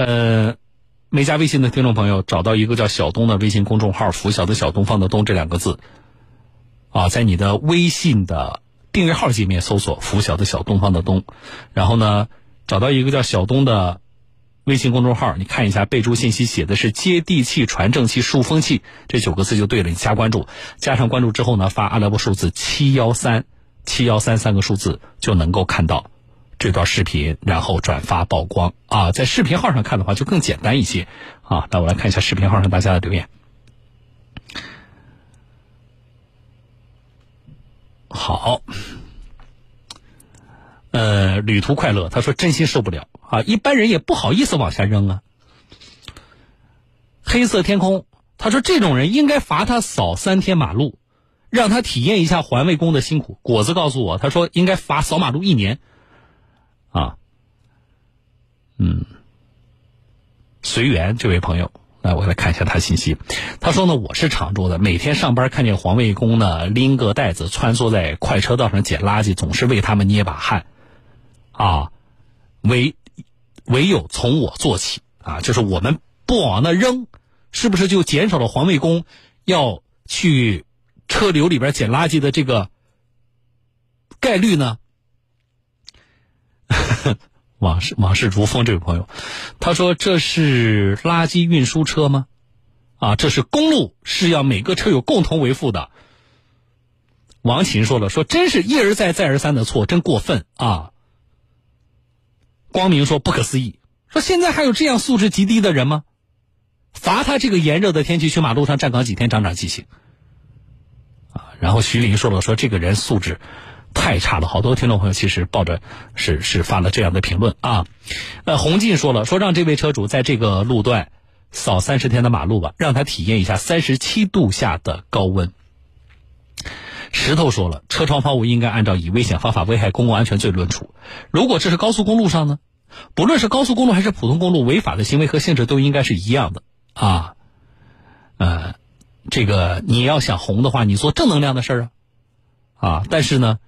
呃，没加微信的听众朋友，找到一个叫小东的微信公众号“拂晓的小东方的东”这两个字，啊，在你的微信的订阅号界面搜索“拂晓的小东方的东”，然后呢，找到一个叫小东的微信公众号，你看一下备注信息写的是“接地气、传正气、树风气”这九个字就对了，你加关注，加上关注之后呢，发阿拉伯数字七幺三七幺三三个数字就能够看到。这段视频，然后转发曝光啊，在视频号上看的话就更简单一些啊。那我来看一下视频号上大家的留言。好，呃，旅途快乐，他说真心受不了啊，一般人也不好意思往下扔啊。黑色天空，他说这种人应该罚他扫三天马路，让他体验一下环卫工的辛苦。果子告诉我，他说应该罚扫马路一年。啊，嗯，随缘这位朋友，来我来看一下他信息。他说呢，我是常州的，每天上班看见环卫工呢拎个袋子穿梭在快车道上捡垃圾，总是为他们捏把汗。啊，唯唯有从我做起啊，就是我们不往那扔，是不是就减少了环卫工要去车流里边捡垃圾的这个概率呢？往事往事如风，这位朋友，他说：“这是垃圾运输车吗？啊，这是公路，是要每个车友共同维护的。”王琴说了：“说真是一而再，再而三的错，真过分啊！”光明说：“不可思议，说现在还有这样素质极低的人吗？罚他这个炎热的天气去马路上站岗几天，长长记性。”啊，然后徐林说了：“说这个人素质。”太差了，好多听众朋友其实抱着是是发了这样的评论啊。呃，洪进说了，说让这位车主在这个路段扫三十天的马路吧，让他体验一下三十七度下的高温。石头说了，车窗抛物应该按照以危险方法危害公共安全罪论处。如果这是高速公路上呢？不论是高速公路还是普通公路，违法的行为和性质都应该是一样的啊。呃，这个你要想红的话，你做正能量的事儿啊啊，但是呢。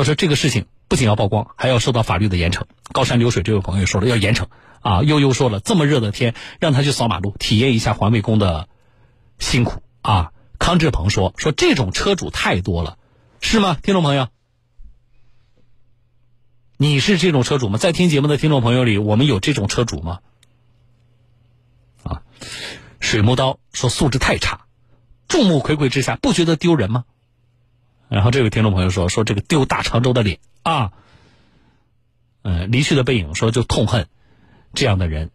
他说：“这个事情不仅要曝光，还要受到法律的严惩。”高山流水这位朋友说了要严惩啊。悠悠说了，这么热的天，让他去扫马路，体验一下环卫工的辛苦啊。康志鹏说：“说这种车主太多了，是吗？听众朋友，你是这种车主吗？在听节目的听众朋友里，我们有这种车主吗？”啊，水木刀说素质太差，众目睽睽之下，不觉得丢人吗？然后这位听众朋友说：“说这个丢大常州的脸啊，嗯，离去的背影说就痛恨这样的人，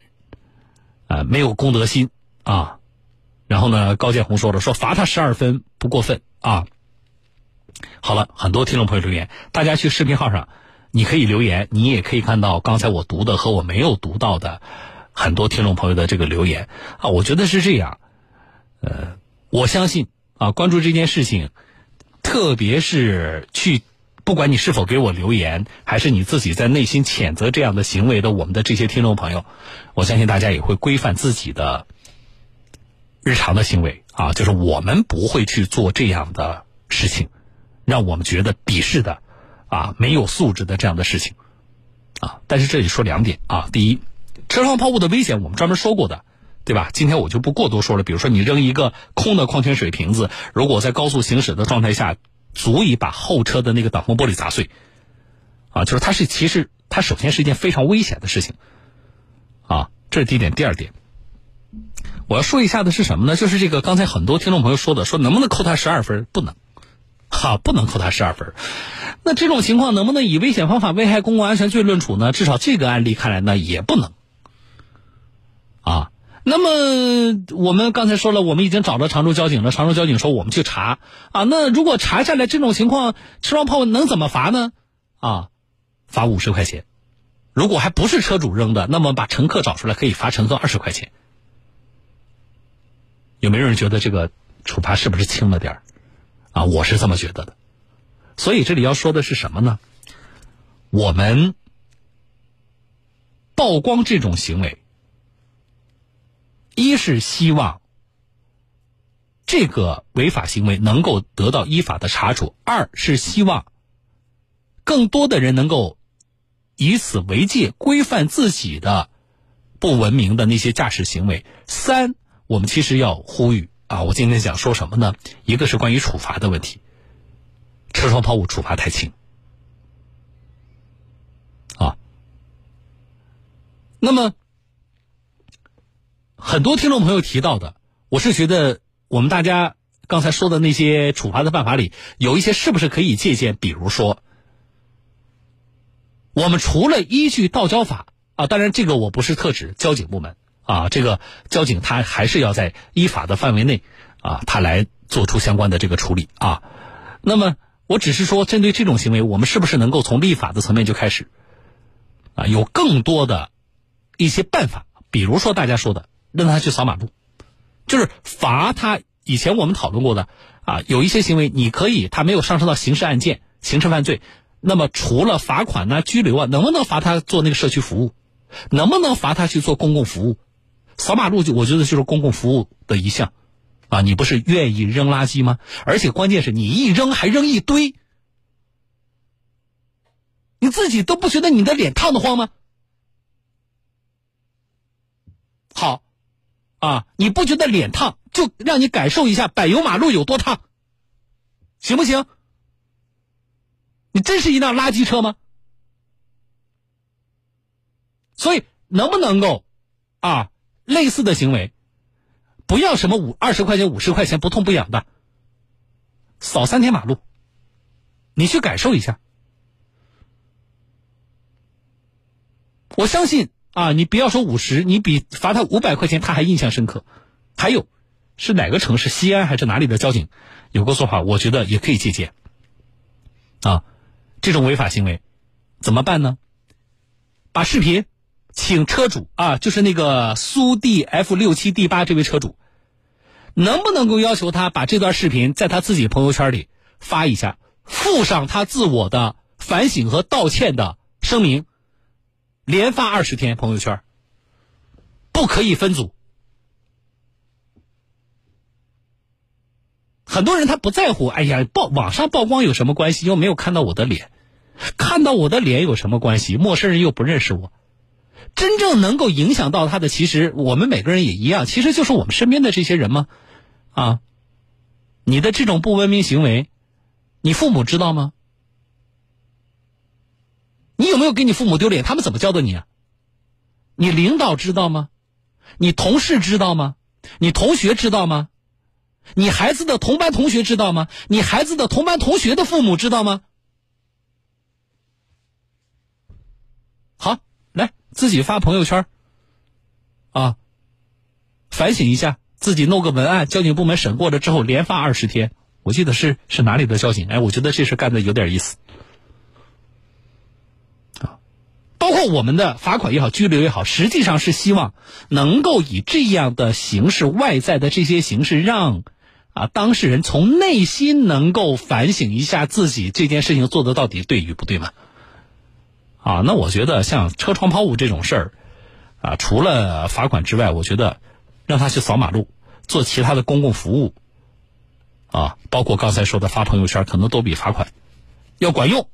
啊，没有公德心啊。然后呢，高建红说了，说罚他十二分不过分啊。好了，很多听众朋友留言，大家去视频号上，你可以留言，你也可以看到刚才我读的和我没有读到的很多听众朋友的这个留言啊。我觉得是这样，呃，我相信啊，关注这件事情。”特别是去，不管你是否给我留言，还是你自己在内心谴责这样的行为的，我们的这些听众朋友，我相信大家也会规范自己的日常的行为啊，就是我们不会去做这样的事情，让我们觉得鄙视的啊，没有素质的这样的事情啊。但是这里说两点啊，第一，车窗抛物的危险，我们专门说过的。对吧？今天我就不过多说了。比如说，你扔一个空的矿泉水瓶子，如果在高速行驶的状态下，足以把后车的那个挡风玻璃砸碎，啊，就是它是其实它首先是一件非常危险的事情，啊，这是第一点。第二点，我要说一下的是什么呢？就是这个刚才很多听众朋友说的，说能不能扣他十二分？不能，哈，不能扣他十二分。那这种情况能不能以危险方法危害公共安全罪论处呢？至少这个案例看来呢，也不能，啊。那么我们刚才说了，我们已经找到常州交警了。常州交警说我们去查啊。那如果查下来这种情况，车窗泡能怎么罚呢？啊，罚五十块钱。如果还不是车主扔的，那么把乘客找出来可以罚乘客二十块钱。有没有人觉得这个处罚是不是轻了点啊，我是这么觉得的。所以这里要说的是什么呢？我们曝光这种行为。一是希望这个违法行为能够得到依法的查处；二是希望更多的人能够以此为戒，规范自己的不文明的那些驾驶行为。三，我们其实要呼吁啊，我今天想说什么呢？一个是关于处罚的问题，车窗抛物处罚太轻啊。那么，很多听众朋友提到的，我是觉得我们大家刚才说的那些处罚的办法里，有一些是不是可以借鉴？比如说。我们除了依据道交法啊，当然这个我不是特指交警部门啊，这个交警他还是要在依法的范围内啊，他来做出相关的这个处理啊。那么我只是说，针对这种行为，我们是不是能够从立法的层面就开始啊，有更多的一些办法？比如说大家说的，让他去扫马路，就是罚他。以前我们讨论过的啊，有一些行为你可以，他没有上升到刑事案件、刑事犯罪。那么除了罚款呢、拘留啊，能不能罚他做那个社区服务？能不能罚他去做公共服务？扫马路就我觉得就是公共服务的一项，啊，你不是愿意扔垃圾吗？而且关键是你一扔还扔一堆，你自己都不觉得你的脸烫得慌吗？好，啊，你不觉得脸烫，就让你感受一下柏油马路有多烫，行不行？你真是一辆垃圾车吗？所以能不能够啊，类似的行为，不要什么五二十块钱、五十块钱不痛不痒的，扫三天马路，你去感受一下。我相信啊，你不要说五十，你比罚他五百块钱他还印象深刻。还有，是哪个城市？西安还是哪里的交警有个做法？我觉得也可以借鉴啊。这种违法行为怎么办呢？把视频请车主啊，就是那个苏 D F 六七 D 八这位车主，能不能够要求他把这段视频在他自己朋友圈里发一下，附上他自我的反省和道歉的声明，连发二十天朋友圈，不可以分组。很多人他不在乎，哎呀，曝网上曝光有什么关系？又没有看到我的脸。看到我的脸有什么关系？陌生人又不认识我，真正能够影响到他的，其实我们每个人也一样，其实就是我们身边的这些人吗？啊，你的这种不文明行为，你父母知道吗？你有没有给你父母丢脸？他们怎么教的你啊？你领导知道吗？你同事知道吗？你同学知道吗？你孩子的同班同学知道吗？你孩子的同班同学的父母知道吗？好，来自己发朋友圈啊，反省一下，自己弄个文案，交警部门审过了之后，连发二十天。我记得是是哪里的交警？哎，我觉得这事干的有点意思啊。包括我们的罚款也好，拘留也好，实际上是希望能够以这样的形式，外在的这些形式，让啊当事人从内心能够反省一下自己这件事情做的到底对与不对嘛。啊，那我觉得像车窗抛物这种事儿，啊，除了罚款之外，我觉得让他去扫马路、做其他的公共服务，啊，包括刚才说的发朋友圈，可能都比罚款要管用。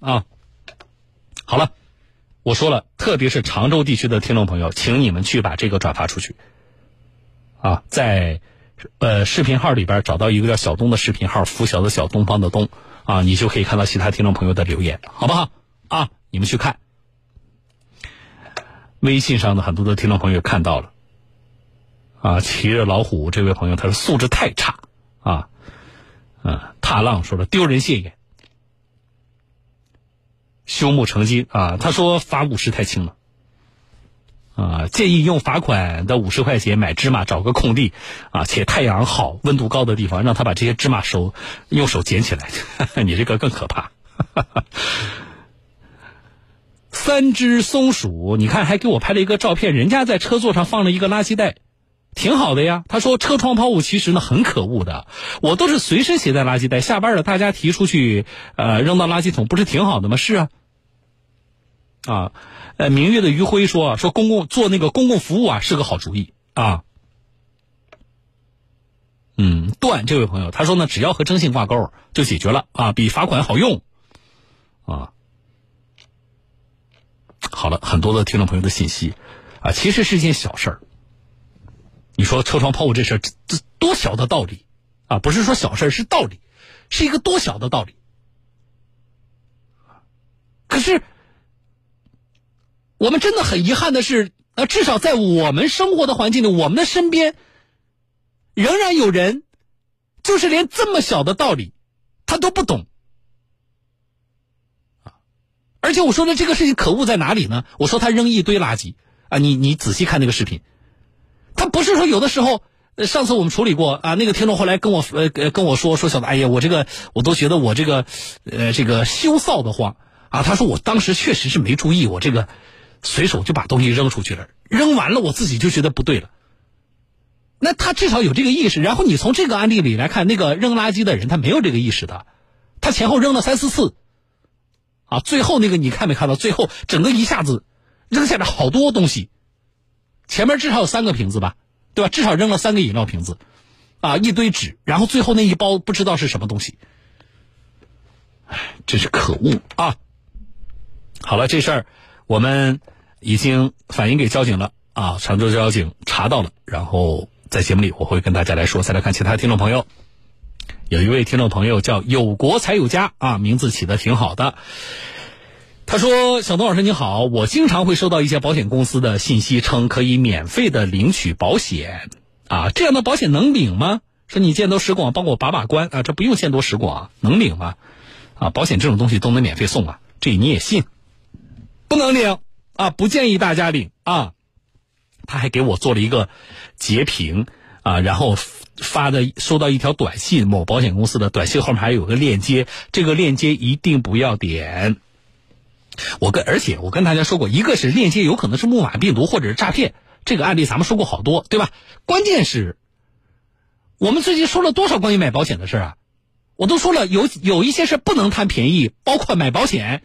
啊，好了，我说了，特别是常州地区的听众朋友，请你们去把这个转发出去。啊，在呃视频号里边找到一个叫小东的视频号，拂晓的小东方的东，啊，你就可以看到其他听众朋友的留言，好不好？啊，你们去看，微信上的很多的听众朋友看到了，啊，骑着老虎这位朋友他说素质太差，啊，嗯，踏浪说了丢人现眼，修木成金啊，他说罚五十太轻了，啊，建议用罚款的五十块钱买芝麻，找个空地，啊，且太阳好、温度高的地方，让他把这些芝麻手用手捡起来，你这个更可怕。三只松鼠，你看还给我拍了一个照片，人家在车座上放了一个垃圾袋，挺好的呀。他说车窗抛物其实呢很可恶的，我都是随身携带垃圾袋，下班了大家提出去，呃扔到垃圾桶不是挺好的吗？是啊，啊，呃明月的余晖说说公共做那个公共服务啊是个好主意啊。嗯，段这位朋友他说呢，只要和征信挂钩就解决了啊，比罚款好用啊。好了，很多的听众朋友的信息，啊，其实是件小事儿。你说车窗抛物这事儿，这这多小的道理啊！不是说小事儿，是道理，是一个多小的道理。可是，我们真的很遗憾的是，呃，至少在我们生活的环境里，我们的身边，仍然有人，就是连这么小的道理，他都不懂。而且我说的这个事情可恶在哪里呢？我说他扔一堆垃圾啊！你你仔细看那个视频，他不是说有的时候，上次我们处理过啊，那个听众后来跟我呃跟我说说小子，哎呀，我这个我都觉得我这个呃这个羞臊的慌啊！他说我当时确实是没注意，我这个随手就把东西扔出去了，扔完了我自己就觉得不对了。那他至少有这个意识。然后你从这个案例里来看，那个扔垃圾的人他没有这个意识的，他前后扔了三四次。啊，最后那个你看没看到？最后整个一下子扔下来好多东西，前面至少有三个瓶子吧，对吧？至少扔了三个饮料瓶子，啊，一堆纸，然后最后那一包不知道是什么东西，真是可恶啊！好了，这事儿我们已经反映给交警了啊，常州交警查到了，然后在节目里我会跟大家来说。再来看其他听众朋友。有一位听众朋友叫有国才有家啊，名字起的挺好的。他说：“小东老师你好，我经常会收到一些保险公司的信息，称可以免费的领取保险啊，这样的保险能领吗？说你见多识广，帮我把把关啊，这不用见多识广，能领吗？啊，保险这种东西都能免费送啊，这你也信？不能领啊，不建议大家领啊。他还给我做了一个截屏啊，然后。”发的收到一条短信，某保险公司的短信后面还有个链接，这个链接一定不要点。我跟而且我跟大家说过，一个是链接有可能是木马病毒或者是诈骗，这个案例咱们说过好多，对吧？关键是，我们最近说了多少关于买保险的事啊？我都说了，有有一些事不能贪便宜，包括买保险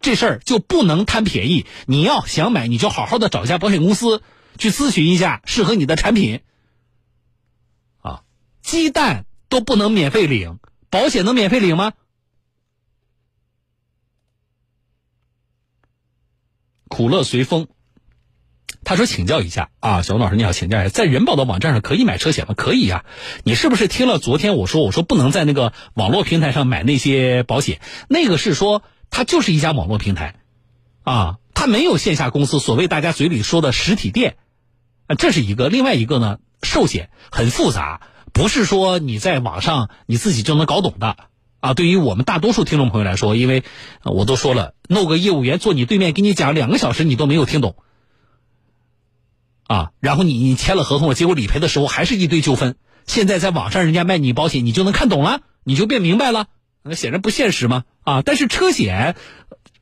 这事儿就不能贪便宜。你要想买，你就好好的找一家保险公司去咨询一下适合你的产品。啊鸡蛋都不能免费领，保险能免费领吗？苦乐随风，他说请教一下。啊，小文老师你好，请教一下，在人保的网站上可以买车险吗？可以呀，你是不是听了昨天我说我说不能在那个网络平台上买那些保险？那个是说它就是一家网络平台，啊，它没有线下公司，所谓大家嘴里说的实体店，啊，这是一个，另外一个呢，寿险很复杂。不是说你在网上你自己就能搞懂的。啊！对于我们大多数听众朋友来说，因为我都说了，弄个业务员坐你对面给你讲两个小时，你都没有听懂啊！然后你你签了合同，结果理赔的时候还是一堆纠纷。现在在网上人家卖你保险，你就能看懂了，你就变明白了，那显然不现实嘛啊！但是车险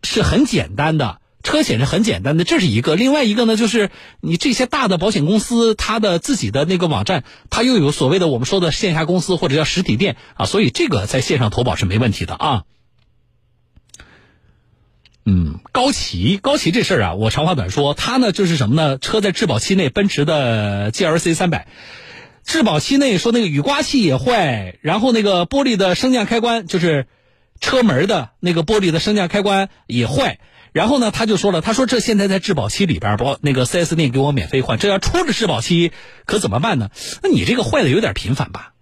是很简单的。车险是很简单的，这是一个；另外一个呢，就是你这些大的保险公司，它的自己的那个网站，它又有所谓的我们说的线下公司或者叫实体店啊，所以这个在线上投保是没问题的啊。嗯，高奇，高奇这事儿啊，我长话短说，他呢就是什么呢？车在质保期内，奔驰的 G L C 三百，质保期内说那个雨刮器也坏，然后那个玻璃的升降开关，就是车门的那个玻璃的升降开关也坏。然后呢，他就说了，他说这现在在质保期里边，保那个 4S 店给我免费换，这要出了质保期，可怎么办呢？那你这个坏的有点频繁吧？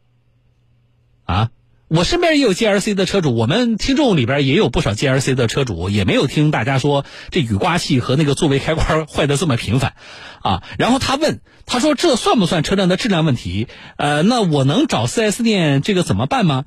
啊，我身边也有 GLC 的车主，我们听众里边也有不少 GLC 的车主，也没有听大家说这雨刮器和那个座位开关坏的这么频繁，啊。然后他问，他说这算不算车辆的质量问题？呃，那我能找 4S 店这个怎么办吗？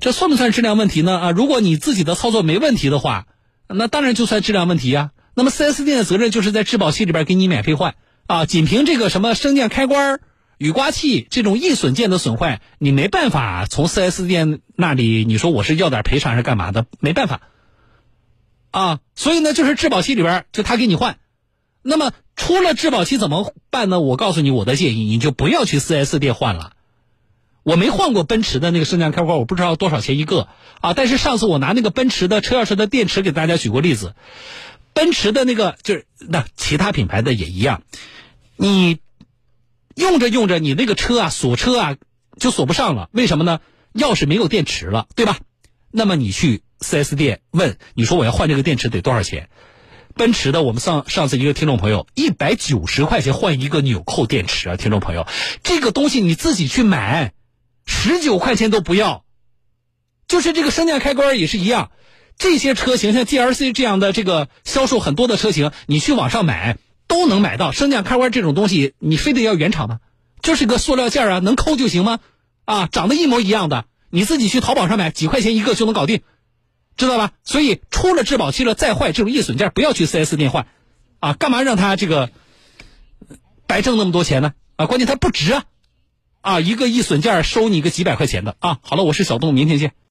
这算不算质量问题呢？啊，如果你自己的操作没问题的话。那当然就算质量问题呀。那么 4S 店的责任就是在质保期里边给你免费换啊。仅凭这个什么升降开关、雨刮器这种易损件的损坏，你没办法从 4S 店那里你说我是要点赔偿是干嘛的？没办法啊。所以呢，就是质保期里边就他给你换。那么出了质保期怎么办呢？我告诉你我的建议，你就不要去 4S 店换了。我没换过奔驰的那个升降开关，我不知道多少钱一个啊。但是上次我拿那个奔驰的车钥匙的电池给大家举过例子，奔驰的那个就是那其他品牌的也一样，你用着用着你那个车啊锁车啊就锁不上了，为什么呢？钥匙没有电池了，对吧？那么你去 4S 店问，你说我要换这个电池得多少钱？奔驰的，我们上上次一个听众朋友一百九十块钱换一个纽扣电池啊，听众朋友，这个东西你自己去买，十九块钱都不要。就是这个升降开关也是一样，这些车型像 GLC 这样的这个销售很多的车型，你去网上买都能买到升降开关这种东西，你非得要原厂吗？就是个塑料件啊，能抠就行吗？啊，长得一模一样的，你自己去淘宝上买，几块钱一个就能搞定，知道吧？所以出了质保期了再坏这种易损件，不要去 4S 店换，啊，干嘛让他这个白挣那么多钱呢？啊，关键它不值啊，啊，一个易损件收你个几百块钱的啊。好了，我是小东，明天见。